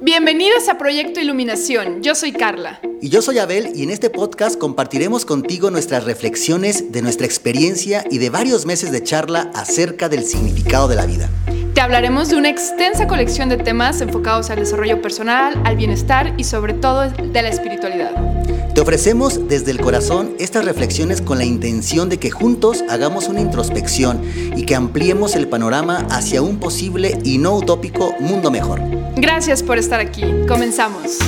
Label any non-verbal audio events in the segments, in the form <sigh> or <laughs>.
Bienvenidos a Proyecto Iluminación. Yo soy Carla. Y yo soy Abel y en este podcast compartiremos contigo nuestras reflexiones de nuestra experiencia y de varios meses de charla acerca del significado de la vida. Te hablaremos de una extensa colección de temas enfocados al desarrollo personal, al bienestar y sobre todo de la espiritualidad. Te ofrecemos desde el corazón estas reflexiones con la intención de que juntos hagamos una introspección y que ampliemos el panorama hacia un posible y no utópico mundo mejor. Gracias por estar aquí. Comenzamos.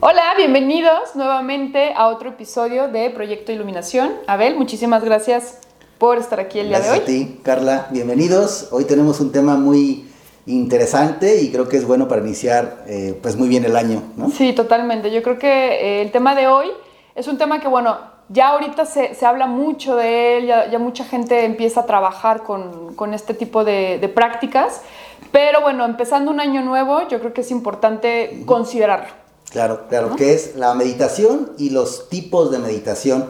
Hola, bienvenidos nuevamente a otro episodio de Proyecto Iluminación. Abel, muchísimas gracias por estar aquí el día de hoy. Gracias a ti, Carla. Bienvenidos. Hoy tenemos un tema muy interesante y creo que es bueno para iniciar eh, pues muy bien el año, ¿no? Sí, totalmente. Yo creo que eh, el tema de hoy es un tema que, bueno, ya ahorita se, se habla mucho de él, ya, mucha gente empieza a trabajar con, con este tipo de, de, prácticas, pero bueno, empezando un año nuevo, yo creo que es importante considerarlo. Claro, claro, que es la meditación y los tipos de meditación.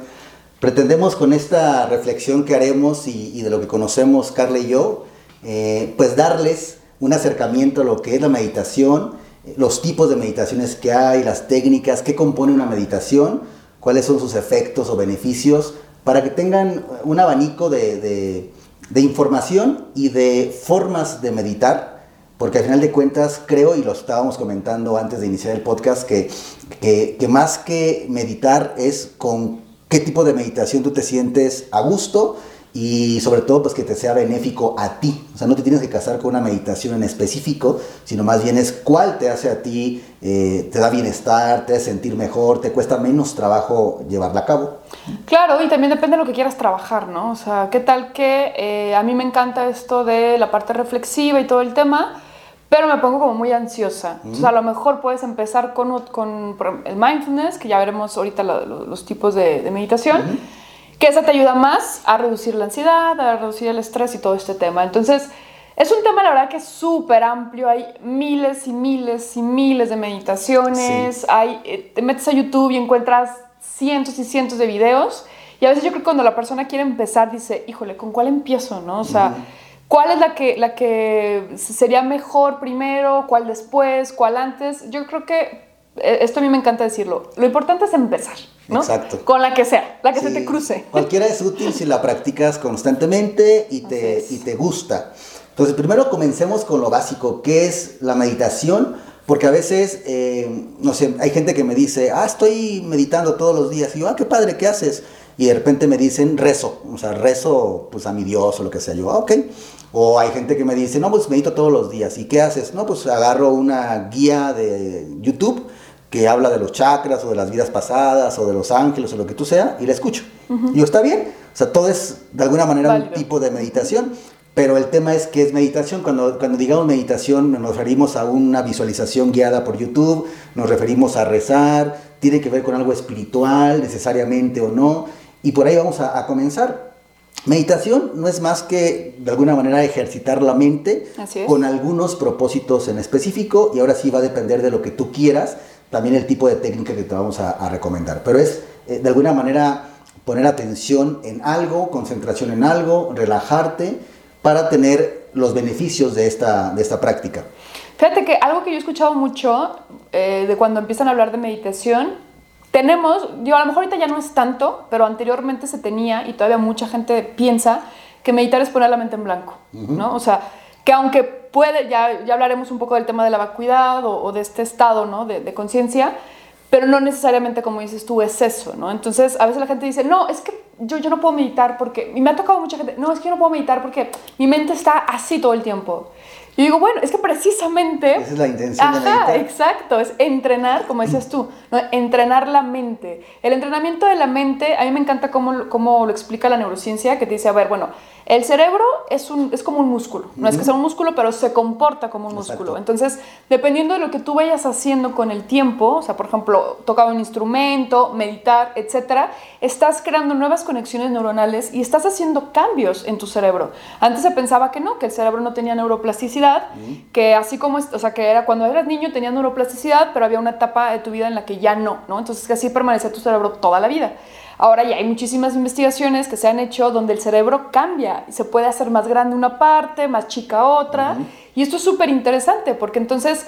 Pretendemos con esta reflexión que haremos y, y de lo que conocemos Carla y yo, eh, pues darles un acercamiento a lo que es la meditación, los tipos de meditaciones que hay, las técnicas, qué compone una meditación, cuáles son sus efectos o beneficios, para que tengan un abanico de, información y de formas de meditar, porque al final de cuentas creo, y lo estábamos comentando antes de iniciar el podcast, que, que más que meditar es con qué tipo de meditación tú te sientes a gusto y sobre todo pues que te sea benéfico a ti. O sea, no te tienes que casar con una meditación en específico, sino más bien es cuál te hace a ti, eh, te da bienestar, te hace sentir mejor, te cuesta menos trabajo llevarla a cabo. Claro, y también depende de lo que quieras trabajar, ¿no? O sea, ¿qué tal que eh, a mí me encanta esto de la parte reflexiva y todo el tema? pero me pongo como muy ansiosa. Entonces, a lo mejor puedes empezar con, con el mindfulness, que ya veremos ahorita los tipos de, meditación que esa te ayuda más a reducir la ansiedad, a reducir el estrés y todo este tema. Entonces, es un tema, la verdad, que es súper amplio. Hay miles y miles y miles de meditaciones. Hay, eh, te metes a YouTube y encuentras cientos y cientos de videos. Y a veces yo creo que cuando la persona quiere empezar, dice, híjole, ¿con cuál empiezo? ¿no? O sea, ¿cuál es la que, la que sería mejor primero? ¿Cuál después? ¿Cuál antes? Yo creo que eh, esto a mí me encanta decirlo. Lo importante es empezar. Exacto. Con la que sea, la que se te cruce. Cualquiera es útil si la practicas constantemente y te, y te gusta. Entonces, primero comencemos con lo básico, que es la meditación, porque a veces, eh, no sé, hay gente que me dice, ah, estoy meditando todos los días, y yo, ah, qué padre, ¿qué haces? Y de repente me dicen, rezo, o sea, rezo pues a mi Dios o lo que sea, yo, ah, ok. O hay gente que me dice, no, pues medito todos los días, ¿y qué haces? No, pues agarro una guía de YouTube que habla de los chakras o de las vidas pasadas o de los ángeles o lo que tú sea y la escucho. Y yo, está bien. O sea, todo es de alguna manera un tipo de meditación, pero el tema es que es meditación. Cuando, cuando digamos meditación nos referimos a una visualización guiada por YouTube, nos referimos a rezar, tiene que ver con algo espiritual necesariamente o no. Y por ahí vamos a, a comenzar. Meditación no es más que de alguna manera ejercitar la mente con algunos propósitos en específico y ahora sí va a depender de lo que tú quieras también el tipo de técnica que te vamos a, recomendar. Pero es eh, de alguna manera poner atención en algo, concentración en algo, relajarte para tener los beneficios de esta, de esta práctica. Fíjate que algo que yo he escuchado mucho eh, de cuando empiezan a hablar de meditación, tenemos, digo, a lo mejor ahorita ya no es tanto, pero anteriormente se tenía y todavía mucha gente piensa que meditar es poner la mente en blanco, ¿no? O sea, que aunque puede, ya, ya hablaremos un poco del tema de la vacuidad o, de este estado ¿no? de, de conciencia, pero no necesariamente como dices tú es eso, ¿no? Entonces a veces la gente dice, no, es que yo, yo no puedo meditar porque, y me ha tocado mucha gente, no, es que yo no puedo meditar porque mi mente está así todo el tiempo. Y digo, bueno, es que precisamente... Esa es la intención ajá, exacto, es entrenar, como decías tú, entrenar la mente. El entrenamiento de la mente, a mí me encanta cómo, cómo lo explica la neurociencia, que te dice, a ver, bueno, el cerebro es, un, es como un músculo, no es que sea un músculo, pero se comporta como un músculo. Entonces, dependiendo de lo que tú vayas haciendo con el tiempo, o sea, por ejemplo, tocar un instrumento, meditar, etcétera, estás creando nuevas conexiones neuronales y estás haciendo cambios en tu cerebro. Antes se pensaba que no, que el cerebro no tenía neuroplasticidad que así como, o sea, que era cuando eras niño tenías neuroplasticidad, pero había una etapa de tu vida en la que ya no, ¿no? Entonces que así permanecía tu cerebro toda la vida. Ahora ya hay muchísimas investigaciones que se han hecho donde el cerebro cambia, se puede hacer más grande una parte, más chica otra, y esto es súper interesante porque entonces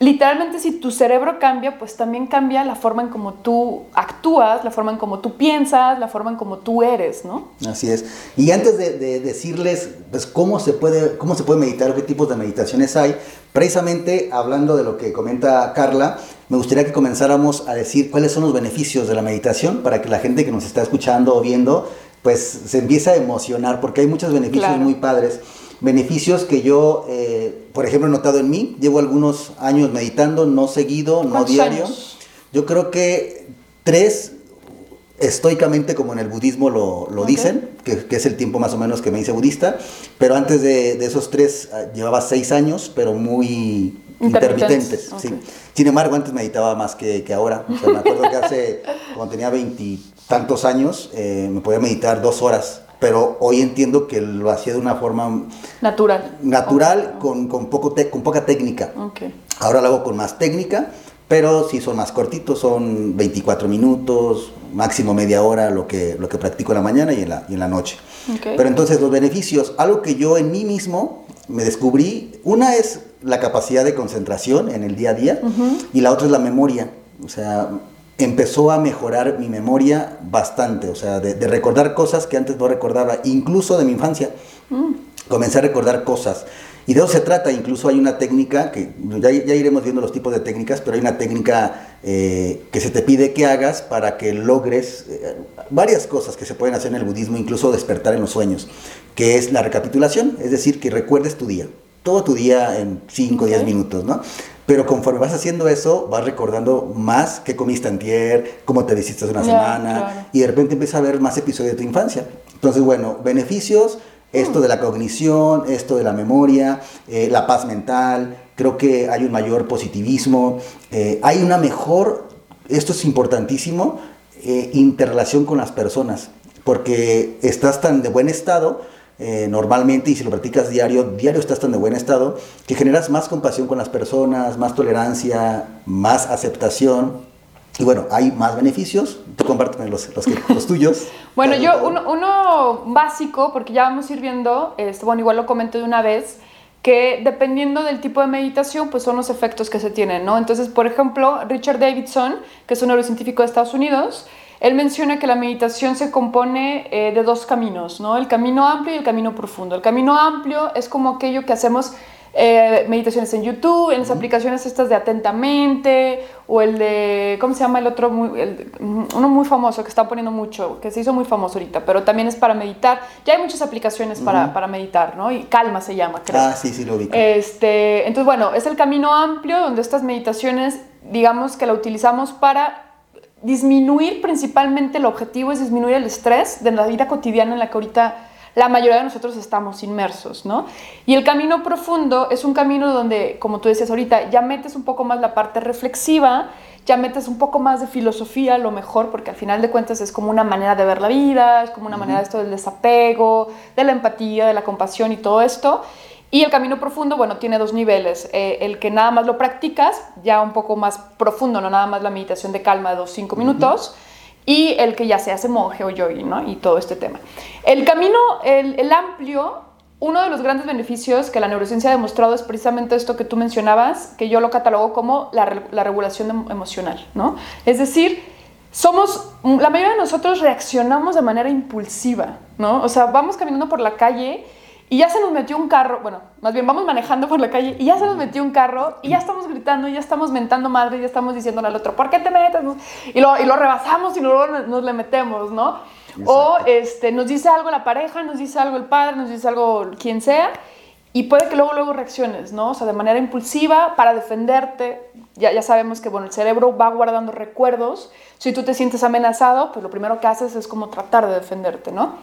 literalmente si tu cerebro cambia, pues también cambia la forma en cómo tú actúas, la forma en cómo tú piensas, la forma en cómo tú eres, ¿no? Así es. Y antes de, decirles pues, cómo, se puede, cómo se puede meditar qué tipos de meditaciones hay, precisamente hablando de lo que comenta Carla, me gustaría que comenzáramos a decir cuáles son los beneficios de la meditación para que la gente que nos está escuchando o viendo, pues se empiece a emocionar, porque hay muchos beneficios muy padres beneficios que yo, eh, por ejemplo, he notado en mí. Llevo algunos años meditando, no seguido, no diario. Yo creo que tres, estoicamente como en el budismo lo, dicen, que, es el tiempo más o menos que me hice budista, pero antes de, esos tres ah, llevaba seis años, pero muy intermitentes. Sin embargo, antes meditaba más que, ahora. O sea, me acuerdo que hace, <laughs> cuando tenía veintitantos años, eh, me podía meditar dos horas pero hoy entiendo que lo hacía de una forma natural. Natural, con, con, poco con poca técnica. Okay. Ahora lo hago con más técnica, pero sí son más cortitos, son 24 minutos, máximo media hora lo que, lo que practico en la mañana y en la, y en la noche. Okay. Pero entonces los beneficios, algo que yo en mí mismo me descubrí, una es la capacidad de concentración en el día a día y la otra es la memoria. O sea, empezó a mejorar mi memoria bastante, o sea, de, recordar cosas que antes no recordaba, incluso de mi infancia. Mm. Comencé a recordar cosas. Y de eso se trata, incluso hay una técnica, que ya, iremos viendo los tipos de técnicas, pero hay una técnica eh, que se te pide que hagas para que logres eh, varias cosas que se pueden hacer en el budismo, incluso despertar en los sueños, que es la recapitulación, es decir, que recuerdes tu día, todo tu día en 5 o 10 minutos, ¿no? Pero conforme vas haciendo eso, vas recordando más qué comiste antier, cómo te visiste una semana, y de repente empieza a ver más episodios de tu infancia. Entonces, bueno, beneficios, esto de la cognición, esto de la memoria, eh, la paz mental, creo que hay un mayor positivismo, eh, hay una mejor, esto es importantísimo, eh, interrelación con las personas, porque estás tan de buen estado eh, normalmente y si lo practicas diario, diario estás tan de buen estado que generas más compasión con las personas, más tolerancia, más aceptación. Y bueno, hay más beneficios. Tú compárteme los, los, tuyos. <laughs> bueno, yo uno, uno, básico, porque ya vamos a ir viendo, este, bueno, igual lo comento de una vez, que dependiendo del tipo de meditación, pues son los efectos que se tienen, ¿no? Entonces, por ejemplo, Richard Davidson, que es un neurocientífico de Estados Unidos, él menciona que la meditación se compone eh, de dos caminos, ¿no? El camino amplio y el camino profundo. El camino amplio es como aquello que hacemos eh, meditaciones en YouTube, en las aplicaciones estas de Atentamente, o el de, ¿cómo se llama el otro? uno muy famoso que está poniendo mucho, que se hizo muy famoso ahorita, pero también es para meditar. Ya hay muchas aplicaciones para, para, meditar, ¿no? Y Calma se llama, creo. Ah, sí, sí, lo vi. Este, entonces, bueno, es el camino amplio donde estas meditaciones, digamos que la utilizamos para disminuir principalmente el objetivo es disminuir el estrés de la vida cotidiana en la que ahorita la mayoría de nosotros estamos inmersos, ¿no? Y el camino profundo es un camino donde, como tú decías ahorita, ya metes un poco más la parte reflexiva, ya metes un poco más de filosofía, a lo mejor, porque al final de cuentas es como una manera de ver la vida, es como una manera de esto del desapego, de la empatía, de la compasión y todo esto. Y el camino profundo, bueno, tiene dos niveles. Eh, el que nada más lo practicas, ya un poco más profundo, no nada más la meditación de calma de dos, cinco minutos. Y el que ya se hace monje o yogi, ¿no? Y todo este tema. El camino, el, amplio, uno de los grandes beneficios que la neurociencia ha demostrado es precisamente esto que tú mencionabas, que yo lo catalogo como la, la regulación emocional, ¿no? Es decir, somos, la mayoría de nosotros reaccionamos de manera impulsiva, ¿no? O sea, vamos caminando por la calle y ya se nos metió un carro, bueno, más bien vamos manejando por la calle y ya se nos metió un carro y ya estamos gritando, y ya estamos mentando madre, ya estamos diciéndole al otro, ¿por qué te metes? Y lo, y lo rebasamos y luego nos, le metemos, ¿no? O este, nos dice algo la pareja, nos dice algo el padre, nos dice algo quien sea y puede que luego, luego reacciones, ¿no? O sea, de manera impulsiva para defenderte. Ya, ya sabemos que, bueno, el cerebro va guardando recuerdos. Si tú te sientes amenazado, pues lo primero que haces es como tratar de defenderte, ¿no?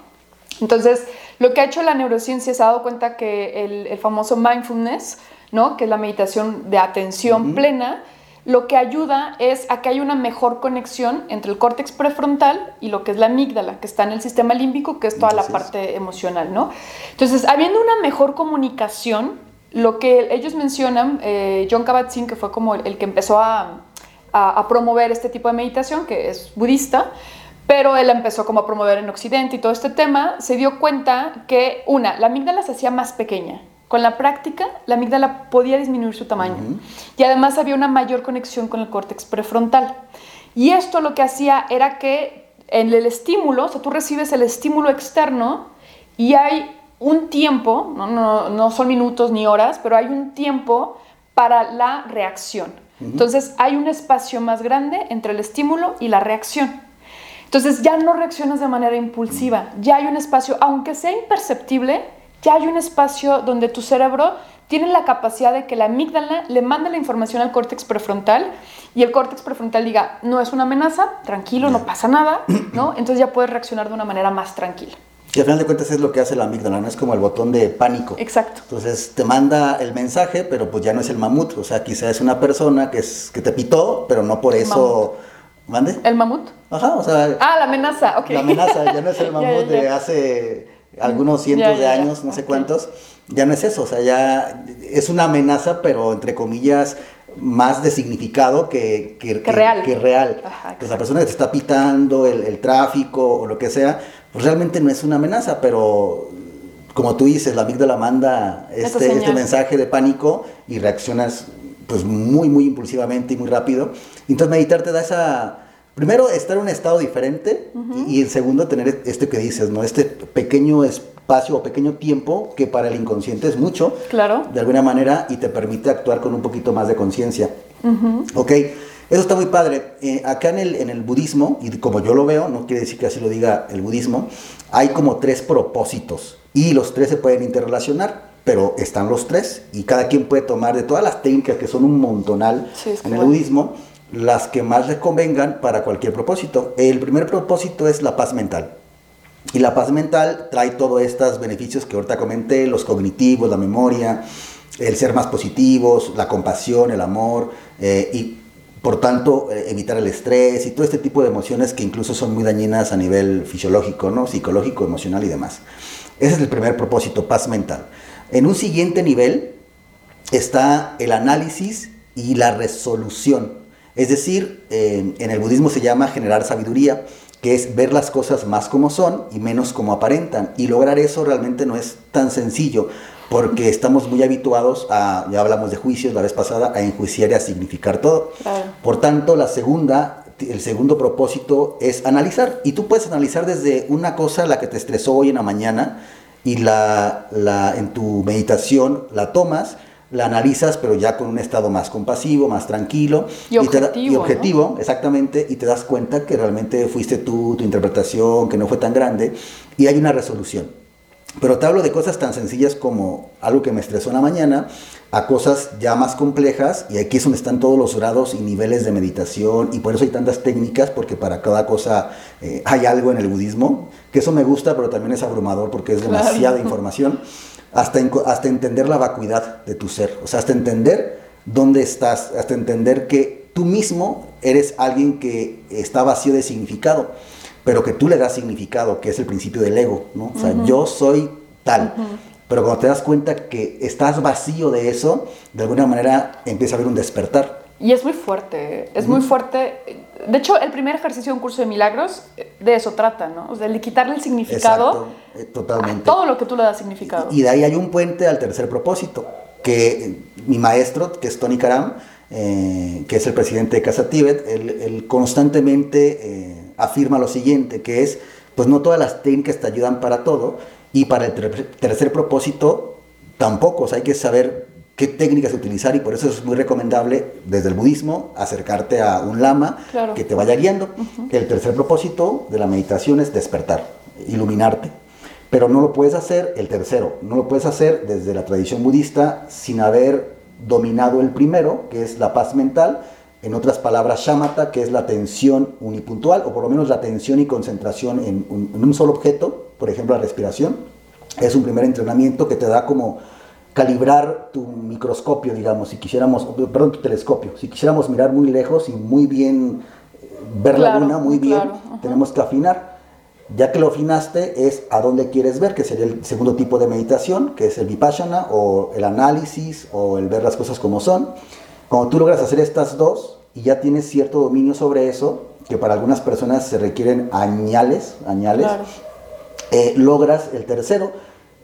Entonces, lo que ha hecho la neurociencia se ha dado cuenta que el, famoso mindfulness, ¿no? que es la meditación de atención plena, lo que ayuda es a que haya una mejor conexión entre el córtex prefrontal y lo que es la amígdala, que está en el sistema límbico, que es toda la parte emocional, ¿no? Entonces, habiendo una mejor comunicación lo que ellos mencionan, eh, John Kabat-Zinn, que fue como el, que empezó a, a, promover este tipo de meditación, que es budista, pero él empezó como a promover en Occidente y todo este tema, se dio cuenta que, una, la amígdala se hacía más pequeña. Con la práctica, la amígdala podía disminuir su tamaño. Y además había una mayor conexión con el córtex prefrontal. Y esto lo que hacía era que en el estímulo, o sea, tú recibes el estímulo externo y hay un tiempo, no, no, no son minutos ni horas, pero hay un tiempo para la reacción. Entonces hay un espacio más grande entre el estímulo y la reacción. Entonces ya no reaccionas de manera impulsiva, ya hay un espacio, aunque sea imperceptible, ya hay un espacio donde tu cerebro tiene la capacidad de que la amígdala le mande la información al córtex prefrontal y el córtex prefrontal diga, no es una amenaza, tranquilo, no pasa nada, <clears throat> ¿no? Entonces ya puedes reaccionar de una manera más tranquila. Y al final de cuentas es lo que hace la amígdala, ¿no? Es como el botón de pánico. Exacto. Entonces te manda el mensaje, pero pues ya no es el mamut. O sea, quizás es una persona que, es, que te pitó, pero no por eso... ¿Mande? ¿El mamut? Ajá, o sea... Ah, la amenaza, ok. La amenaza, ya no es el <laughs> mamut de hace algunos cientos de años, no sé cuántos. Ya no es eso, o sea, ya es una amenaza, pero entre comillas más de significado que, que, real. Que real. pues la persona que te está pitando, el, el, tráfico o lo que sea, pues realmente no es una amenaza, pero como tú dices, la amígdala manda este, este mensaje de pánico y reaccionas pues muy, muy impulsivamente y muy rápido. Entonces meditar te da esa... Primero, estar en un estado diferente y, en segundo, tener este que dices, ¿no? Este pequeño espacio o pequeño tiempo que para el inconsciente es mucho. Claro. De alguna manera y te permite actuar con un poquito más de conciencia. Ok. Eso está muy padre. Eh, acá en el, en el budismo, y como yo lo veo, no quiere decir que así lo diga el budismo, hay como tres propósitos y los tres se pueden interrelacionar, pero están los tres y cada quien puede tomar de todas las técnicas que son un montonal en el budismo, las que más le convengan para cualquier propósito. El primer propósito es la paz mental. Y la paz mental trae todos estos beneficios que ahorita comenté, los cognitivos, la memoria, el ser más positivos, la compasión, el amor, eh, y por tanto, eh, evitar el estrés y todo este tipo de emociones que incluso son muy dañinas a nivel fisiológico, ¿no? psicológico, emocional y demás. Ese es el primer propósito, paz mental. En un siguiente nivel está el análisis y la resolución. Es decir, en el budismo se llama generar sabiduría, que es ver las cosas más como son y menos como aparentan. Y lograr eso realmente no es tan sencillo, porque estamos muy habituados a, ya hablamos de juicios la vez pasada, a enjuiciar y a significar todo. Por tanto, la segunda, el segundo propósito es analizar. Y tú puedes analizar desde una cosa, la que te estresó hoy en la mañana, y la, la, en tu meditación la tomas, la analizas, pero ya con un estado más compasivo, más tranquilo. Y objetivo. Y, objetivo, exactamente, y te das cuenta que realmente fuiste tú, tu interpretación, que no fue tan grande, y hay una resolución. Pero te hablo de cosas tan sencillas como algo que me estresó en la mañana, a cosas ya más complejas, y aquí es donde están todos los grados y niveles de meditación, y por eso hay tantas técnicas, porque para cada cosa eh, hay algo en el budismo, que eso me gusta, pero también es abrumador porque es demasiada información, hasta, hasta entender la vacuidad de tu ser, o sea, hasta entender dónde estás, hasta entender que tú mismo eres alguien que está vacío de significado pero que tú le das significado, que es el principio del ego, ¿no? O sea, yo soy tal. Pero cuando te das cuenta que estás vacío de eso, de alguna manera empieza a haber un despertar. Y es muy fuerte, es muy fuerte. De hecho, el primer ejercicio de un curso de milagros eh, de eso trata, ¿no? O sea, de quitarle el significado eh, totalmente. a todo lo que tú le das significado. Y de ahí hay un puente al tercer propósito, que mi maestro, que es Tony Karam, eh, que es el presidente de Casa Tibet, él, constantemente afirma lo siguiente, que es, pues no todas las técnicas te ayudan para todo y para el tercer propósito tampoco, o sea, hay que saber qué técnicas utilizar y por eso es muy recomendable desde el budismo acercarte a un lama que te vaya guiando. El tercer propósito de la meditación es despertar, iluminarte. Pero no lo puedes hacer, el tercero, no lo puedes hacer desde la tradición budista sin haber dominado el primero, que es la paz mental, en otras palabras, shamatha, que es la atención unipuntual, o por lo menos la atención y concentración en un, solo objeto, por ejemplo la respiración, es un primer entrenamiento que te da como calibrar tu microscopio, digamos, si quisiéramos, perdón, tu telescopio, si quisiéramos mirar muy lejos y muy bien, eh, ver la luna muy bien, tenemos que afinar. Ya que lo afinaste, es a dónde quieres ver, que sería el segundo tipo de meditación, que es el vipassana o el análisis o el ver las cosas como son. Cuando tú logras hacer estas dos y ya tienes cierto dominio sobre eso, que para algunas personas se requieren añales, añales eh, logras el tercero,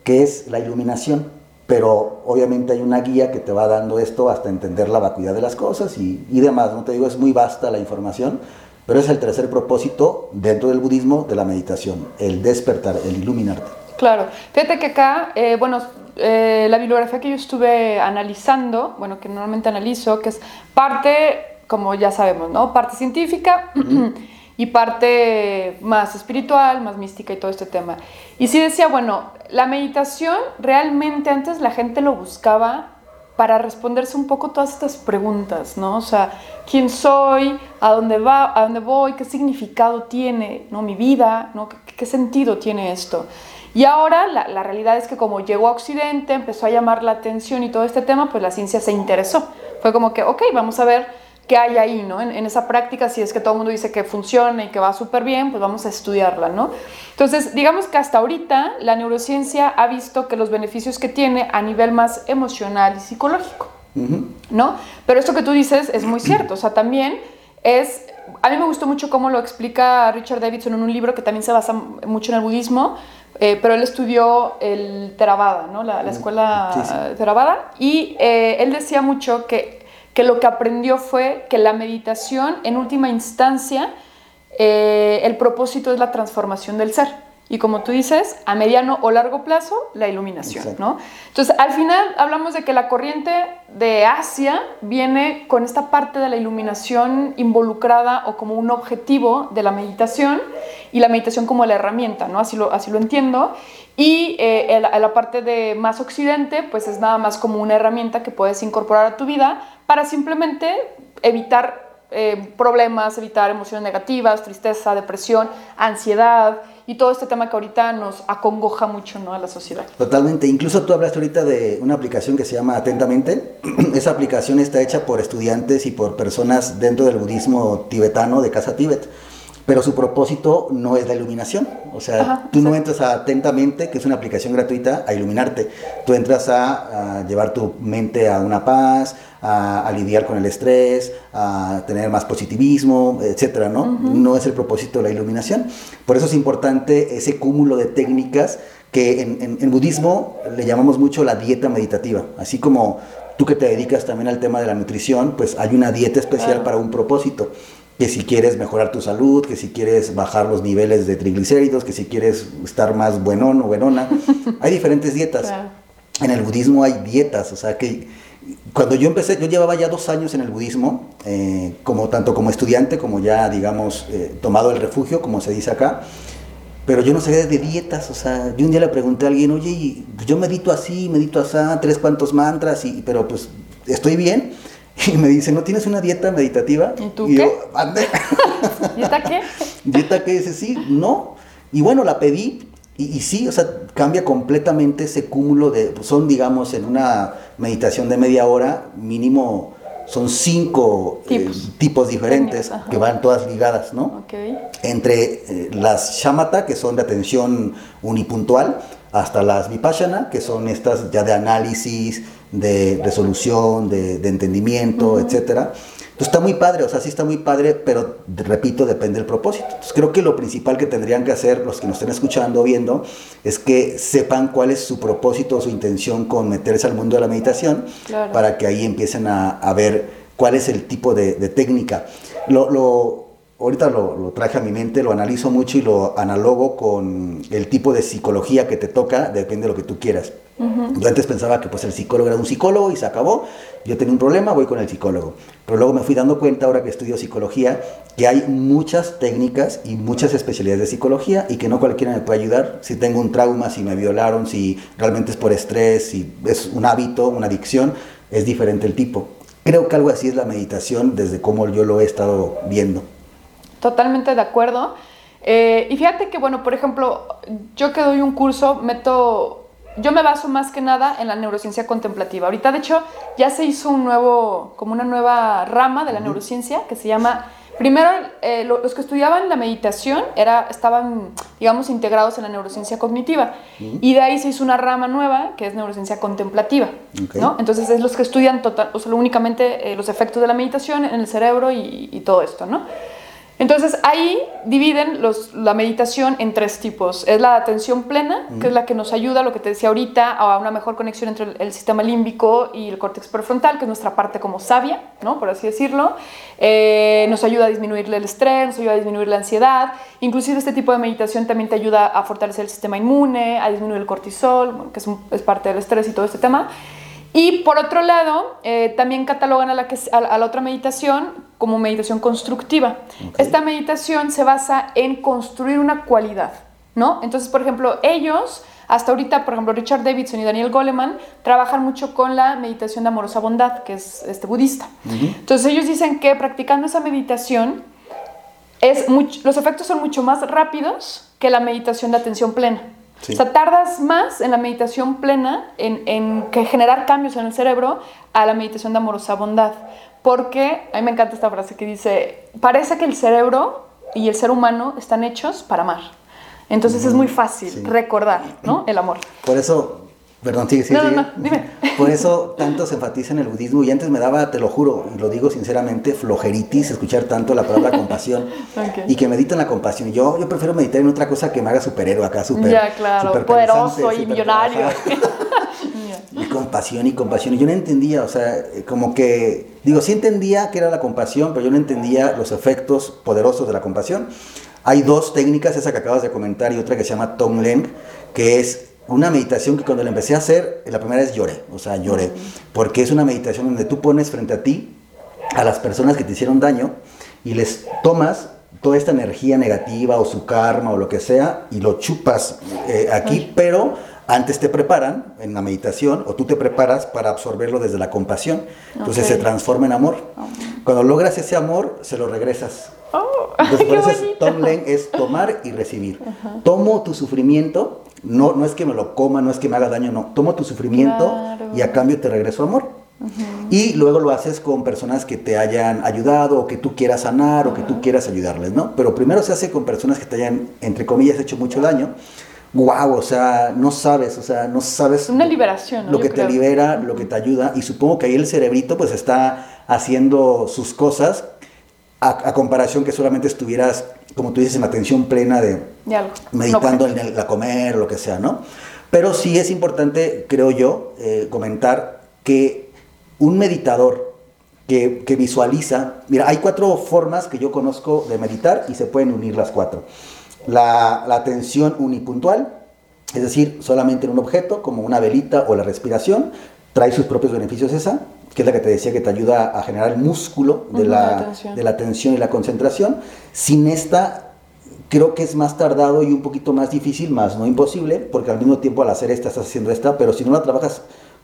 que es la iluminación. Pero obviamente hay una guía que te va dando esto hasta entender la vacuidad de las cosas y, y demás. No te digo, es muy vasta la información, pero es el tercer propósito dentro del budismo de la meditación, el despertar, el iluminarte. Claro, fíjate que acá, eh, bueno, eh, la bibliografía que yo estuve analizando, bueno, que normalmente analizo, que es parte, como ya sabemos, ¿no? Parte científica <clears throat> y parte más espiritual, más mística y todo este tema. Y sí decía, bueno, la meditación realmente antes la gente lo buscaba para responderse un poco todas estas preguntas, ¿no? O sea, ¿quién soy? ¿A dónde, va, a dónde voy? ¿Qué significado tiene ¿no? mi vida? ¿no? ¿Qué, sentido tiene esto? Y ahora la, la, realidad es que como llegó a Occidente, empezó a llamar la atención y todo este tema, pues la ciencia se interesó. Fue como que, ok, vamos a ver qué hay ahí, ¿no? En, esa práctica, si es que todo el mundo dice que funciona y que va súper bien, pues vamos a estudiarla, ¿no? Entonces, digamos que hasta ahorita la neurociencia ha visto que los beneficios que tiene a nivel más emocional y psicológico, ¿no? Pero esto que tú dices es muy cierto, o sea, también es... A mí me gustó mucho cómo lo explica Richard Davidson en un libro que también se basa mucho en el budismo, eh, pero él estudió el Theravada, ¿no? la, escuela Theravada, y eh, él decía mucho que que lo que aprendió fue que la meditación, en última instancia, eh, el propósito es la transformación del ser. Y como tú dices, a mediano o largo plazo, la iluminación, ¿no? Entonces, al final hablamos de que la corriente de Asia viene con esta parte de la iluminación involucrada o como un objetivo de la meditación y la meditación como la herramienta, ¿no? Así lo, así lo entiendo. Y eh, la, la parte de más occidente, pues es nada más como una herramienta que puedes incorporar a tu vida para simplemente evitar eh, problemas, evitar emociones negativas, tristeza, depresión, ansiedad y todo este tema que ahorita nos acongoja mucho ¿no? a la sociedad. Totalmente. Incluso tú hablaste ahorita de una aplicación que se llama Atentamente. <clears throat> Esa aplicación está hecha por estudiantes y por personas dentro del budismo tibetano de Casa Tíbet pero su propósito no es la iluminación. O sea, tú no entras atentamente, que es una aplicación gratuita, a iluminarte. Tú entras a, llevar tu mente a una paz, a, lidiar con el estrés, a tener más positivismo, etcétera, ¿no? No es el propósito de la iluminación. Por eso es importante ese cúmulo de técnicas que en, en budismo le llamamos mucho la dieta meditativa. Así como tú que te dedicas también al tema de la nutrición, pues hay una dieta especial para un propósito que si quieres mejorar tu salud, que si quieres bajar los niveles de triglicéridos, que si quieres estar más buenón o buenona. <laughs> hay diferentes dietas. En el budismo hay dietas, o sea que cuando yo empecé, yo llevaba ya dos años en el budismo, eh, como, tanto como estudiante como ya, digamos, eh, tomado el refugio, como se dice acá, pero yo no sabía de dietas, o sea, yo un día le pregunté a alguien, oye, yo medito así, medito así, tres cuantos mantras, y, pero pues estoy bien. <laughs> Y me dice, ¿no tienes una dieta meditativa? ¿Y tú qué? <laughs> ¿Dieta qué? <laughs> ¿Dieta qué? Dice, sí, no. Y bueno, la pedí y, sí, o sea, cambia completamente ese cúmulo de, son digamos en una meditación de media hora, mínimo son cinco eh, tipos, diferentes que van todas ligadas, ¿no? Okay. Entre eh, las shamatha, que son de atención unipuntual, hasta las vipassana, que son estas ya de análisis, de resolución, de, de entendimiento, etcétera. Entonces está muy padre, o sea, sí está muy padre, pero repito, depende del propósito. Entonces creo que lo principal que tendrían que hacer los que nos estén escuchando o viendo es que sepan cuál es su propósito o su intención con meterse al mundo de la meditación para que ahí empiecen a, a, ver cuál es el tipo de, de técnica. Lo, lo, ahorita lo, traje a mi mente, lo analizo mucho y lo analogo con el tipo de psicología que te toca, depende de lo que tú quieras. Yo antes pensaba que pues el psicólogo era un psicólogo y se acabó. Yo tenía un problema, voy con el psicólogo. Pero luego me fui dando cuenta, ahora que estudio psicología, que hay muchas técnicas y muchas especialidades de psicología y que no cualquiera me puede ayudar. Si tengo un trauma, si me violaron, si realmente es por estrés, si es un hábito, una adicción, es diferente el tipo. Creo que algo así es la meditación desde cómo yo lo he estado viendo. Totalmente de acuerdo. Eh, y fíjate que, bueno, por ejemplo, yo que doy un curso, meto, yo me baso más que nada en la neurociencia contemplativa. Ahorita, de hecho, ya se hizo un nuevo, como una nueva rama de la neurociencia que se llama Primero, eh, los que estudiaban la meditación era, estaban, digamos, integrados en la neurociencia cognitiva. Y de ahí se hizo una rama nueva, que es neurociencia contemplativa. ¿no? Entonces, es los que estudian total, o sea, únicamente eh, los efectos de la meditación en el cerebro y, y todo esto, ¿no? Entonces ahí dividen la meditación en tres tipos. Es la atención plena, que es la que nos ayuda, lo que te decía ahorita, a una mejor conexión entre el, sistema límbico y el córtex prefrontal, que es nuestra parte como sabia, ¿no? por así decirlo. Eh, nos ayuda a disminuir el estrés, nos ayuda a disminuir la ansiedad. Inclusive este tipo de meditación también te ayuda a fortalecer el sistema inmune, a disminuir el cortisol, que es, es parte del estrés y todo este tema. Y por otro lado, eh, también catalogan a la, que, a, la otra meditación como meditación constructiva. Esta meditación se basa en construir una cualidad, ¿no? Entonces, por ejemplo, ellos, hasta ahorita, por ejemplo, Richard Davidson y Daniel Goleman, trabajan mucho con la meditación de amorosa bondad, que es este, budista. Entonces, ellos dicen que practicando esa meditación, es los efectos son mucho más rápidos que la meditación de atención plena. O sea, tardas más en la meditación plena, en, en, que generar cambios en el cerebro, a la meditación de amorosa bondad. Porque, a mí me encanta esta frase que dice, parece que el cerebro y el ser humano están hechos para amar. Entonces es muy fácil recordar, ¿no? El amor. Por eso, Perdón, sigue, sigue. No, no, dime. <laughs> Por eso tanto se enfatiza en el budismo y antes me daba, te lo juro, y lo digo sinceramente, flojeritis escuchar tanto la palabra compasión <laughs> y que mediten la compasión. Yo, yo prefiero meditar en otra cosa que me haga superhéroe acá, super, ya, claro, poderoso y millonario. <laughs> y compasión y compasión. Y yo no entendía, o sea, como que, digo, sí entendía que era la compasión, pero yo no entendía los efectos poderosos de la compasión. Hay dos técnicas, esa que acabas de comentar y otra que se llama Tonglen, que es una meditación que cuando la empecé a hacer, la primera vez lloré, o sea, lloré, porque es una meditación donde tú pones frente a ti a las personas que te hicieron daño y les tomas toda esta energía negativa o su karma o lo que sea y lo chupas eh, aquí, pero antes te preparan en la meditación o tú te preparas para absorberlo desde la compasión. Entonces se transforma en amor. Cuando logras ese amor, se lo regresas. <laughs> Entonces, por eso es, es tomar y recibir. Tomo tu sufrimiento no, no es que me lo coma, no es que me haga daño, no. Tomo tu sufrimiento y a cambio te regreso amor. Y luego lo haces con personas que te hayan ayudado o que tú quieras sanar o que tú quieras ayudarles, ¿no? Pero primero se hace con personas que te hayan, entre comillas, hecho mucho daño. Wow, o sea, no sabes, o sea, no sabes. Una liberación. Lo que te libera, lo que te ayuda. Y supongo que ahí el cerebrito pues está haciendo sus cosas a, comparación que solamente estuvieras, como tú dices, en atención plena de, meditando en el, la comer o lo que sea, ¿no? Pero sí es importante, creo yo, eh, comentar que un meditador que, que, visualiza, mira, hay cuatro formas que yo conozco de meditar y se pueden unir las cuatro. La, la atención unipuntual, es decir, solamente en un objeto, como una velita o la respiración, trae sus propios beneficios esa que es la que te decía que te ayuda a generar el músculo de, la, de la atención y la concentración. Sin esta, creo que es más tardado y un poquito más difícil, más no imposible, porque al mismo tiempo al hacer esta estás haciendo esta, pero si no la trabajas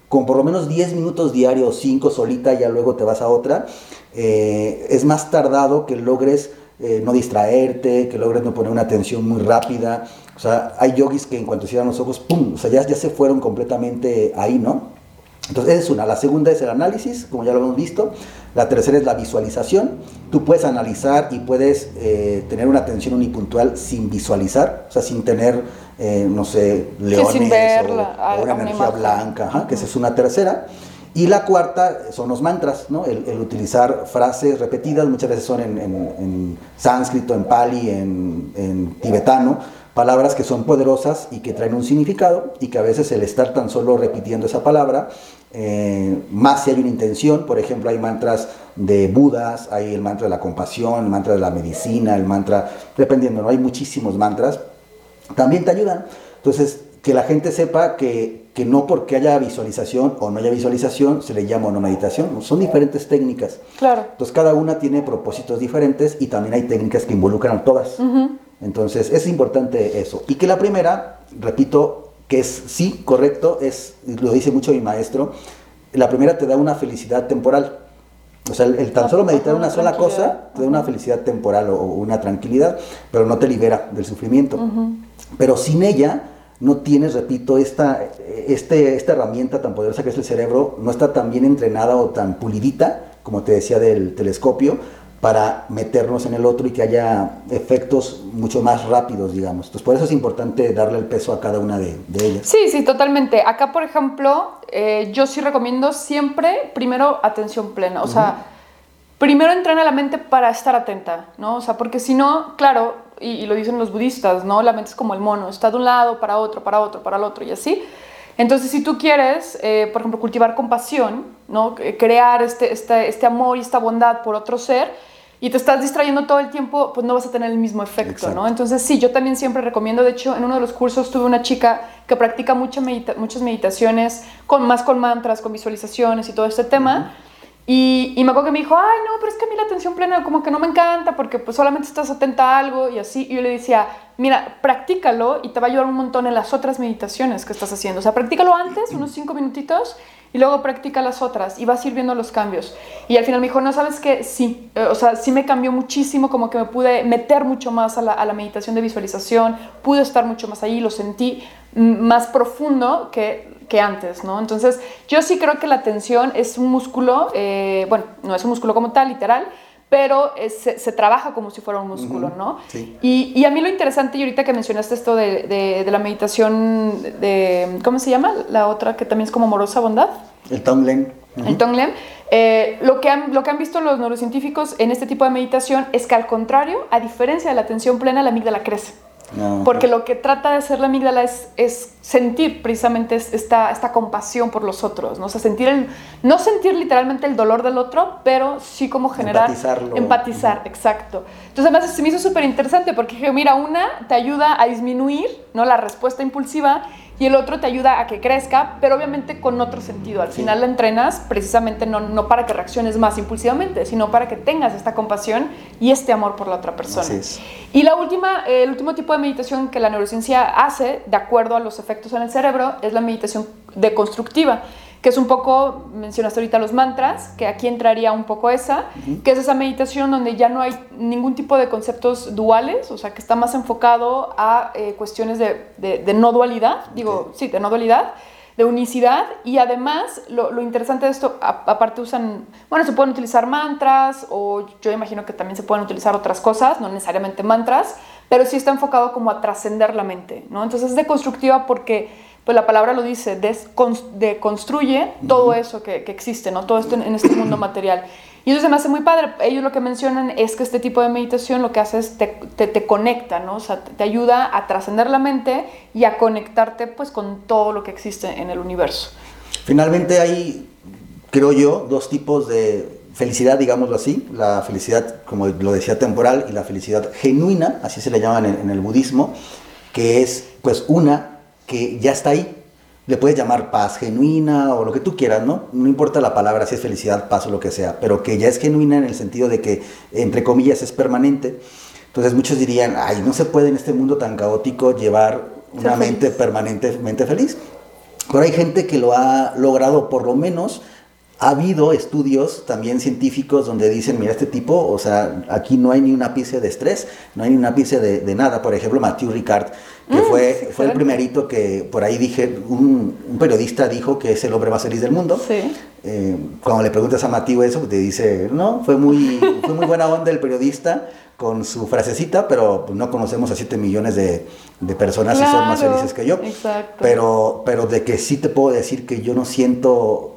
con por lo menos 10 minutos diarios, 5 solita, ya luego te vas a otra, eh, es más tardado que logres eh, no distraerte, que logres no poner una atención muy rápida. O sea, hay yogis que en cuanto cierran los ojos, ¡pum! O sea, ya, ya se fueron completamente ahí, ¿no? Entonces, esa es una. La segunda es el análisis, como ya lo hemos visto. La tercera es la visualización. Tú puedes analizar y puedes eh, tener una atención unipuntual sin visualizar, o sea, sin tener, eh, no sé, leones o, una energía blanca, que esa es una tercera. Y la cuarta son los mantras, ¿no? el, utilizar frases repetidas, muchas veces son en, sánscrito, en pali, en tibetano, palabras que son poderosas y que traen un significado y que a veces el estar tan solo repitiendo esa palabra, eh, más si hay una intención, por ejemplo hay mantras de Budas, hay el mantra de la compasión, el mantra de la medicina, el mantra, dependiendo, ¿no? hay muchísimos mantras, también te ayudan. Entonces, que la gente sepa que, que, no porque haya visualización o no haya visualización se le llama o no meditación, son diferentes técnicas. Claro. Entonces cada una tiene propósitos diferentes y también hay técnicas que involucran a todas. Entonces es importante eso. Y que la primera, repito, que es sí, correcto, es, lo dice mucho mi maestro, la primera te da una felicidad temporal. O sea, el, tan solo meditar una sola cosa te da una felicidad temporal o, una tranquilidad, pero no te libera del sufrimiento. Pero sin ella no tienes, repito, esta, este, esta herramienta tan poderosa que es el cerebro, no está tan bien entrenada o tan pulidita, como te decía del telescopio, para meternos en el otro y que haya efectos mucho más rápidos, digamos. Entonces, por eso es importante darle el peso a cada una de, ellas. Sí, sí, totalmente. Acá, por ejemplo, eh, yo sí recomiendo siempre, primero, atención plena. O sea, primero entrena la mente para estar atenta, ¿no? O sea, porque si no, claro, y, lo dicen los budistas, ¿no? La mente es como el mono, está de un lado para otro, para otro, para el otro y así. Entonces, si tú quieres, eh, por ejemplo, cultivar compasión, ¿no? crear este, este, este amor y esta bondad por otro ser, y te estás distrayendo todo el tiempo, pues no vas a tener el mismo efecto, ¿no? Entonces sí, yo también siempre recomiendo, de hecho, en uno de los cursos tuve una chica que practica mucha muchas meditaciones, con, más con mantras, con visualizaciones y todo este tema. y, y, me acuerdo que me dijo, ay, no, pero es que a mí la atención plena como que no me encanta porque pues solamente estás atenta a algo y así. Y yo le decía, mira, practícalo y te va a ayudar un montón en las otras meditaciones que estás haciendo. O sea, practícalo antes, unos cinco minutitos, y luego practica las otras y vas a ir viendo los cambios. Y al final me dijo, no, sabes que sí, eh, o sea, sí me cambió muchísimo, como que me pude meter mucho más a la, meditación de visualización, pude estar mucho más ahí, lo sentí más profundo que, antes, ¿no? Entonces, yo sí creo que la atención es un músculo, eh, bueno, no es un músculo como tal, literal, pero se, se, trabaja como si fuera un músculo, ¿no? Sí. Y, y, a mí lo interesante, y ahorita que mencionaste esto de, de, de, la meditación, de, ¿cómo se llama? La otra que también es como amorosa bondad. El Tonglen. El Tonglen. Eh, lo, que han, lo que han visto los neurocientíficos en este tipo de meditación es que al contrario, a diferencia de la atención plena, la amígdala crece. Porque lo que trata de hacer la amígdala es, es sentir precisamente esta, esta compasión por los otros, ¿no? O sea, sentir el, no sentir literalmente el dolor del otro, pero sí como generar... Empatizar, exacto. Entonces además se me hizo súper interesante porque dije, mira, una te ayuda a disminuir ¿no? la respuesta impulsiva y el otro te ayuda a que crezca, pero obviamente con otro sentido. Al final la entrenas precisamente no, no, para que reacciones más impulsivamente, sino para que tengas esta compasión y este amor por la otra persona. Y la última, el último tipo de meditación que la neurociencia hace, de acuerdo a los efectos en el cerebro, es la meditación deconstructiva que es un poco, mencionaste ahorita los mantras, que aquí entraría un poco esa, que es esa meditación donde ya no hay ningún tipo de conceptos duales, o sea, que está más enfocado a eh, cuestiones de, de, no dualidad, digo, sí, de no dualidad, de unicidad, y además lo, lo interesante de esto, aparte usan, bueno, se pueden utilizar mantras, o yo imagino que también se pueden utilizar otras cosas, no necesariamente mantras, pero sí está enfocado como a trascender la mente, ¿no? Entonces es deconstructiva porque pues la palabra lo dice, deconstruye todo eso que, que, existe, ¿no? Todo esto en, este mundo material. Y eso se me hace muy padre. Ellos lo que mencionan es que este tipo de meditación lo que hace es te, te, te conecta, ¿no? O sea, te, ayuda a trascender la mente y a conectarte pues con todo lo que existe en el universo. Finalmente hay, creo yo, dos tipos de felicidad, digámoslo así, la felicidad, como lo decía, temporal y la felicidad genuina, así se le llaman en, en el budismo, que es pues una que ya está ahí. Le puedes llamar paz genuina o lo que tú quieras, ¿no? No importa la palabra, si es felicidad, paz o lo que sea, pero que ya es genuina en el sentido de que, entre comillas, es permanente. Entonces muchos dirían, ay, no se puede en este mundo tan caótico llevar una mente permanentemente feliz. Pero hay gente que lo ha logrado por lo menos ha habido estudios también científicos donde dicen, mira, este tipo, o sea, aquí no hay ni un ápice de estrés, no hay ni un ápice de, nada. Por ejemplo, Mathieu Ricard, que mm, fue, fue el primerito que por ahí dije, un, periodista dijo que es el hombre más feliz del mundo. Sí. Eh, cuando le preguntas a Mathieu eso, te dice, no, fue muy, fue muy buena onda el periodista con su frasecita, pero no conocemos a 7 millones de, de personas y son más felices que yo. Exacto. Pero, pero de que sí te puedo decir que yo no siento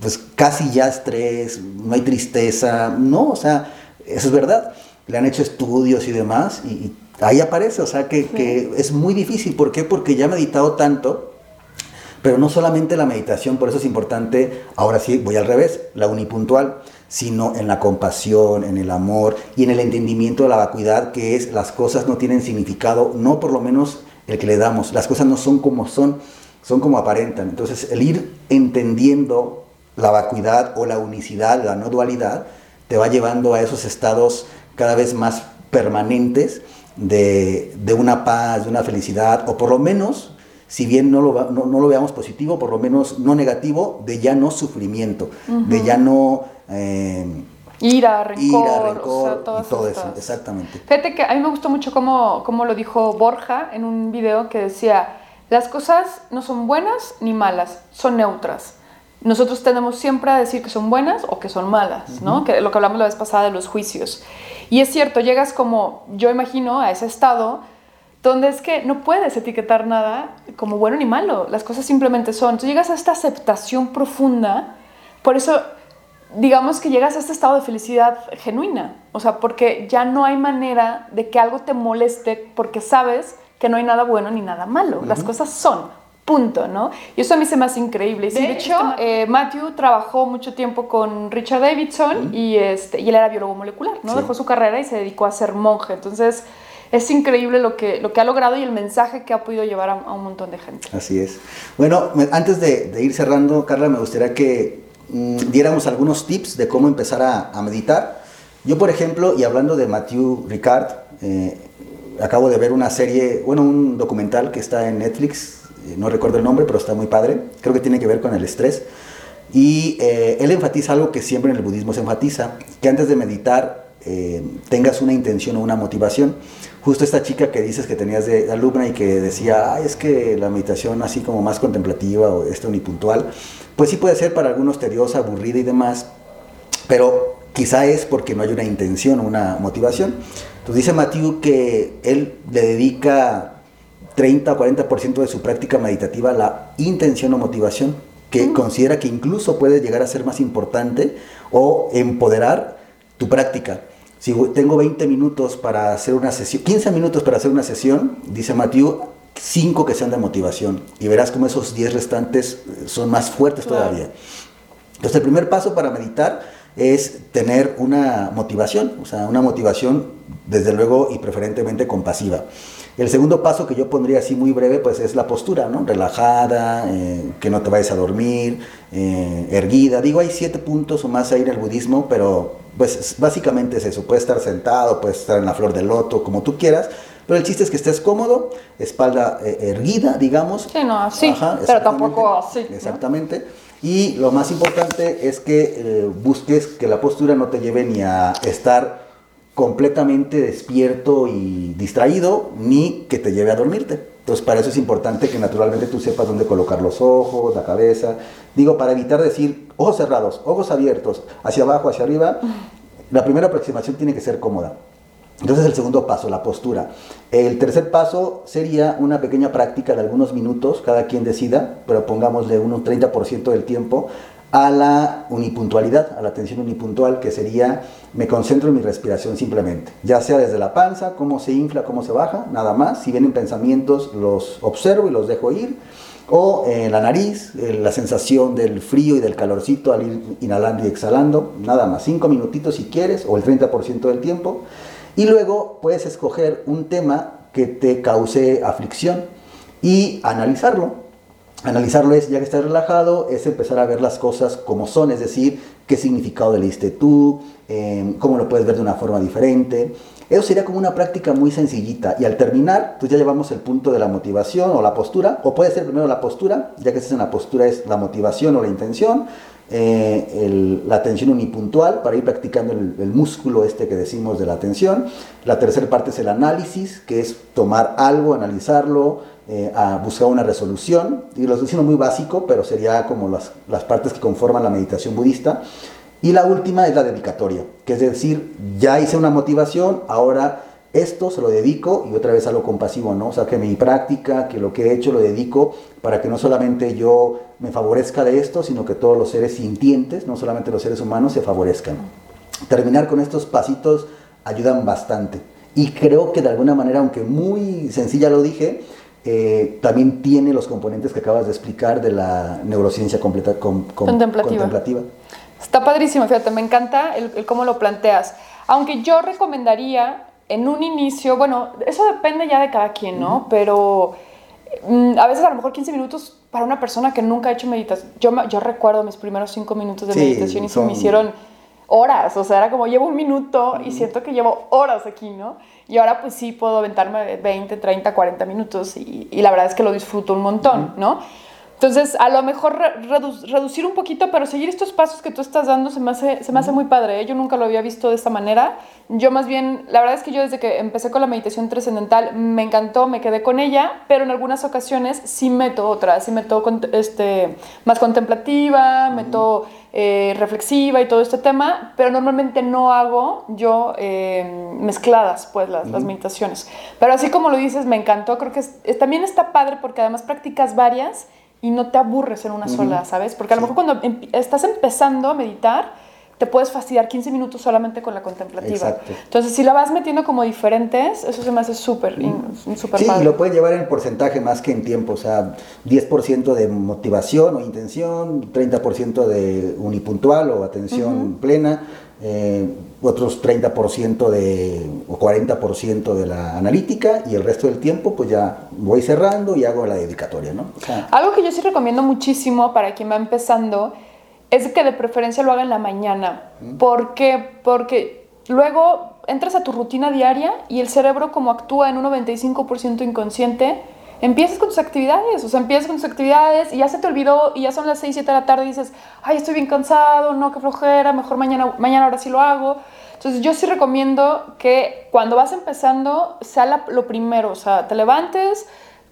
pues casi ya estrés, no hay tristeza, no, o sea, eso es verdad. Le han hecho estudios y demás y, ahí aparece, o sea, que, que, es muy difícil. ¿Por qué? Porque ya he meditado tanto, pero no solamente la meditación, por eso es importante, ahora sí, voy al revés, la unipuntual, sino en la compasión, en el amor y en el entendimiento de la vacuidad, que es las cosas no tienen significado, no por lo menos el que le damos, las cosas no son como son, son como aparentan. Entonces, el ir entendiendo la vacuidad o la unicidad, la no dualidad, te va llevando a esos estados cada vez más permanentes de, una paz, de una felicidad, o por lo menos, si bien no lo, no, lo veamos positivo, por lo menos no negativo, de ya no sufrimiento, de ya no... Eh, ira, rencor, todo eso, exactamente. Fíjate que a mí me gustó mucho cómo, cómo lo dijo Borja en un video que decía, las cosas no son buenas ni malas, son neutras. Nosotros tenemos siempre a decir que son buenas o que son malas, ¿no? Que lo que hablamos la vez pasada de los juicios. Y es cierto, llegas como, yo imagino, a ese estado donde es que no puedes etiquetar nada como bueno ni malo, las cosas simplemente son. Entonces llegas a esta aceptación profunda, por eso digamos que llegas a este estado de felicidad genuina, o sea, porque ya no hay manera de que algo te moleste porque sabes que no hay nada bueno ni nada malo, las cosas son, punto, ¿no? Y eso a mí se me hace increíble. de hecho, eh, Matthew trabajó mucho tiempo con Richard Davidson y, este, y él era biólogo molecular, ¿no? Dejó su carrera y se dedicó a ser monje, entonces es increíble lo que, lo que ha logrado y el mensaje que ha podido llevar a, un montón de gente. Así es. Bueno, antes de, ir cerrando, Carla, me gustaría que mm, diéramos algunos tips de cómo empezar a, meditar. Yo, por ejemplo, y hablando de Matthew Ricard, eh, acabo de ver una serie, bueno, un documental que está en Netflix, no recuerdo el nombre, pero está muy padre, creo que tiene que ver con el estrés. Y eh, él enfatiza algo que siempre en el budismo se enfatiza, que antes de meditar tengas una intención o una motivación justo esta chica que dices que tenías de alumna y que decía, Ay, es que la meditación así como más contemplativa o este unipuntual, pues sí puede ser para algunos tediosa, aburrida y demás, pero quizá es porque no hay una intención o una motivación. Entonces dice Matthew que él le dedica 30 o 40% de su práctica meditativa la intención o motivación, que considera que incluso puede llegar a ser más importante o empoderar tu práctica. Si tengo 20 minutos para hacer una sesión, 15 minutos para hacer una sesión, dice Matthew, 5 que sean de motivación. Y verás cómo esos 10 restantes eh, son más fuertes todavía. Entonces el primer paso para meditar es tener una motivación, o sea, una motivación desde luego y preferentemente compasiva. El segundo paso que yo pondría así muy breve, pues es la postura, ¿no? Relajada, eh, que no te vayas a dormir, eh, erguida. Digo, hay siete puntos o más ahí en el budismo, pero pues básicamente es eso. Puedes estar sentado, puedes estar en la flor del loto, como tú quieras. Pero el chiste es que estés cómodo, espalda eh, erguida, digamos. Sí, no, así, pero tampoco así. Exactamente. Y lo más importante es que busques que la postura no te lleve ni a estar completamente despierto y distraído, ni que te lleve a dormirte. Entonces, para eso es importante que naturalmente tú sepas dónde colocar los ojos, la cabeza. Digo, para evitar decir ojos cerrados, ojos abiertos, hacia abajo, hacia arriba, la primera aproximación tiene que ser cómoda. Entonces, el segundo paso, la postura. El tercer paso sería una pequeña práctica de algunos minutos, cada quien decida, pero pongámosle un 30% del tiempo, a la unipuntualidad, a la atención unipuntual, que sería me concentro en mi respiración simplemente, ya sea desde la panza, cómo se infla, cómo se baja, nada más. Si vienen pensamientos, los observo y los dejo ir. O en la nariz, la sensación del frío y del calorcito al ir inhalando y exhalando, nada más. Cinco minutitos si quieres, o el 30% del tiempo. Y luego puedes escoger un tema que te cause aflicción y analizarlo Analizarlo es, ya que estás relajado, es empezar a ver las cosas como son, es decir, qué significado le diste tú, em, cómo lo puedes ver de una forma diferente. Eso sería como una práctica muy sencillita. Y al terminar, pues ya llevamos el punto de la motivación o la postura, o puede ser primero la postura, ya que estás en la postura es la motivación o la intención, eh, la atención unipuntual para ir practicando el, el, músculo este que decimos de la atención. La tercera parte es el análisis, que es tomar algo, analizarlo, eh, a buscar una resolución. Y lo estoy diciendo muy básico, pero sería como las, las partes que conforman la meditación budista. Y la última es la dedicatoria, que es decir, ya hice una motivación, ahora esto se lo dedico y otra vez algo compasivo, ¿no? O sea, que mi práctica, que lo que he hecho lo dedico para que no solamente yo me favorezca de esto, sino que todos los seres sintientes, no solamente los seres humanos, se favorezcan. Terminar con estos pasitos ayudan bastante. Y creo que de alguna manera, aunque muy sencilla lo dije, eh, también tiene los componentes que acabas de explicar de la neurociencia completa, contemplativa. Está padrísimo, fíjate, me encanta el, cómo lo planteas. Aunque yo recomendaría en un inicio, bueno, eso depende ya de cada quien, ¿no? Pero mm, a veces a lo mejor 15 minutos para una persona que nunca ha hecho meditación. Yo, yo recuerdo mis primeros 5 minutos de meditación y se me hicieron horas, o sea, era como llevo un minuto y siento que llevo horas aquí, ¿no? Y ahora pues sí puedo aventarme 20, 30, 40 minutos y, la verdad es que lo disfruto un montón, ¿no? Entonces, a lo mejor reducir un poquito, pero seguir estos pasos que tú estás dando se me hace, se me hace muy padre. ¿eh? Yo nunca lo había visto de esta manera. Yo más bien, la verdad es que yo desde que empecé con la meditación trascendental me encantó, me quedé con ella, pero en algunas ocasiones sí meto otra, sí meto este, más contemplativa, meto eh, reflexiva y todo este tema, pero normalmente no hago yo eh, mezcladas pues las, las, meditaciones. Pero así como lo dices, me encantó, creo que también está padre porque además practicas varias y no te aburres en una sola, ¿sabes? Porque a lo mejor cuando estás empezando a meditar, te puedes fastidiar 15 minutos solamente con la contemplativa. Exacto. Entonces, si la vas metiendo como diferentes, eso se me hace súper, súper Sí, y lo puedes llevar en porcentaje más que en tiempo, o sea, 10% de motivación o intención, 30% de unipuntual o atención plena, eh, otros 30% de, o 40% de la analítica y el resto del tiempo pues ya voy cerrando y hago la dedicatoria, ¿no? Algo que yo sí recomiendo muchísimo para quien va empezando es que de preferencia lo haga en la mañana. ¿Por qué? Porque luego entras a tu rutina diaria y el cerebro como actúa en un 95% inconsciente, empiezas con tus actividades, o sea, empiezas con tus actividades y ya se te olvidó y ya son las 6, 7 de la tarde y dices, ay, estoy bien cansado, no, qué flojera, mejor mañana, mañana ahora sí lo hago. Entonces yo sí recomiendo que cuando vas empezando sea lo primero, o sea, te levantes,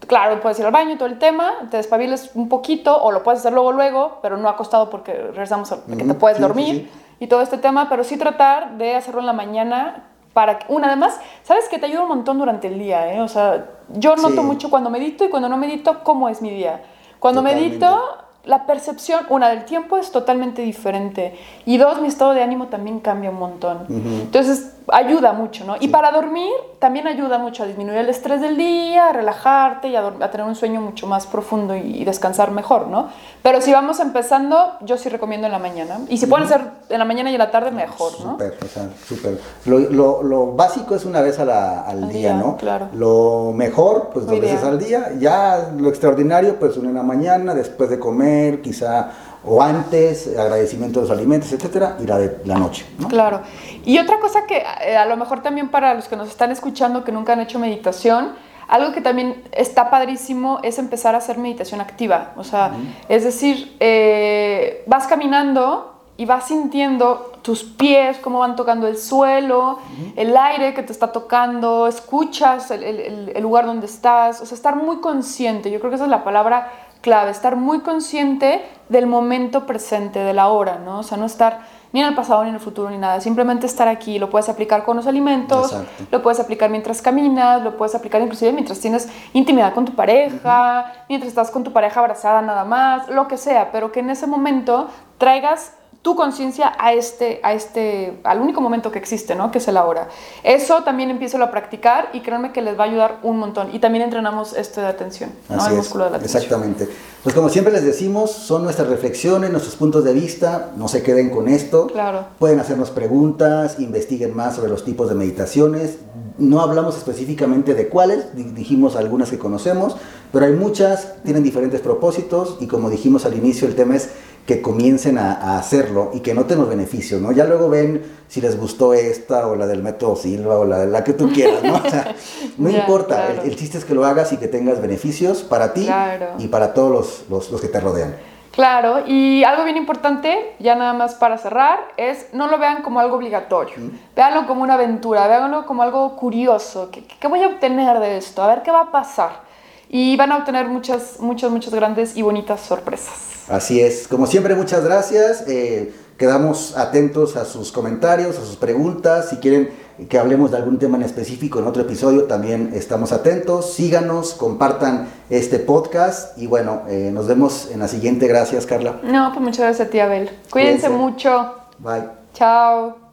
claro, puedes ir al baño, todo el tema, te despabiles un poquito o lo puedes hacer luego, luego, pero no acostado porque regresamos a que te puedes dormir y todo este tema, pero sí tratar de hacerlo en la mañana para que, una, además, sabes que te ayuda un montón durante el día, ¿eh? O sea, yo noto mucho cuando medito y cuando no medito cómo es mi día. Cuando medito, la percepción, una, del tiempo es totalmente diferente y dos, mi estado de ánimo también cambia un montón. Entonces, ayuda mucho, ¿no? Y para dormir también ayuda mucho a disminuir el estrés del día, a relajarte y a, tener un sueño mucho más profundo y, descansar mejor, ¿no? Pero si vamos empezando, yo sí recomiendo en la mañana. Y si pueden ser en la mañana y en la tarde, mejor, ¿no? Súper, o sea, súper. Lo, lo, básico es una vez a la, al, día, ¿no? Claro. Lo mejor, pues dos veces al día. Ya lo extraordinario, pues una en la mañana, después de comer, quizá o antes, agradecimiento de los alimentos, etcétera, y la de la noche. ¿no? Claro. Y otra cosa que eh, a lo mejor también para los que nos están escuchando que nunca han hecho meditación, algo que también está padrísimo es empezar a hacer meditación activa. O sea, es decir, eh, vas caminando y vas sintiendo tus pies, cómo van tocando el suelo, el aire que te está tocando, escuchas el, el, el, lugar donde estás, o sea, estar muy consciente, yo creo que esa es la palabra clave, estar muy consciente del momento presente, de la hora, ¿no? O sea, no estar ni en el pasado ni en el futuro ni nada, simplemente estar aquí, lo puedes aplicar con los alimentos, lo puedes aplicar mientras caminas, lo puedes aplicar inclusive mientras tienes intimidad con tu pareja, mientras estás con tu pareja abrazada nada más, lo que sea, pero que en ese momento traigas tu conciencia a este, a este, al único momento que existe, ¿no? Que es el ahora. Eso también empiezo a practicar y créanme que les va a ayudar un montón. Y también entrenamos esto de atención, ¿no? el músculo de la atención. Exactamente. Pues como siempre les decimos, son nuestras reflexiones, nuestros puntos de vista, no se queden con esto. Claro. Pueden hacernos preguntas, investiguen más sobre los tipos de meditaciones. No hablamos específicamente de cuáles, dijimos algunas que conocemos, pero hay muchas, tienen diferentes propósitos y como dijimos al inicio, el tema es que comiencen a, hacerlo y que noten los beneficios, ¿no? Ya luego ven si les gustó esta o la del método Silva o la de la que tú quieras, ¿no? O sea, <laughs> no importa, el, chiste es que lo hagas y que tengas beneficios para ti y para todos los, los, que te rodean. Claro, y algo bien importante, ya nada más para cerrar, es no lo vean como algo obligatorio, véanlo como una aventura, véanlo como algo curioso, ¿Qué, ¿qué voy a obtener de esto? A ver qué va a pasar. Y van a obtener muchas, muchas, muchas grandes y bonitas sorpresas. Así es, como siempre muchas gracias, eh, quedamos atentos a sus comentarios, a sus preguntas, si quieren que hablemos de algún tema en específico en otro episodio también estamos atentos, síganos, compartan este podcast y bueno, eh, nos vemos en la siguiente, gracias Carla. No, pues muchas gracias a ti Abel, cuídense. mucho. Bye. Chao.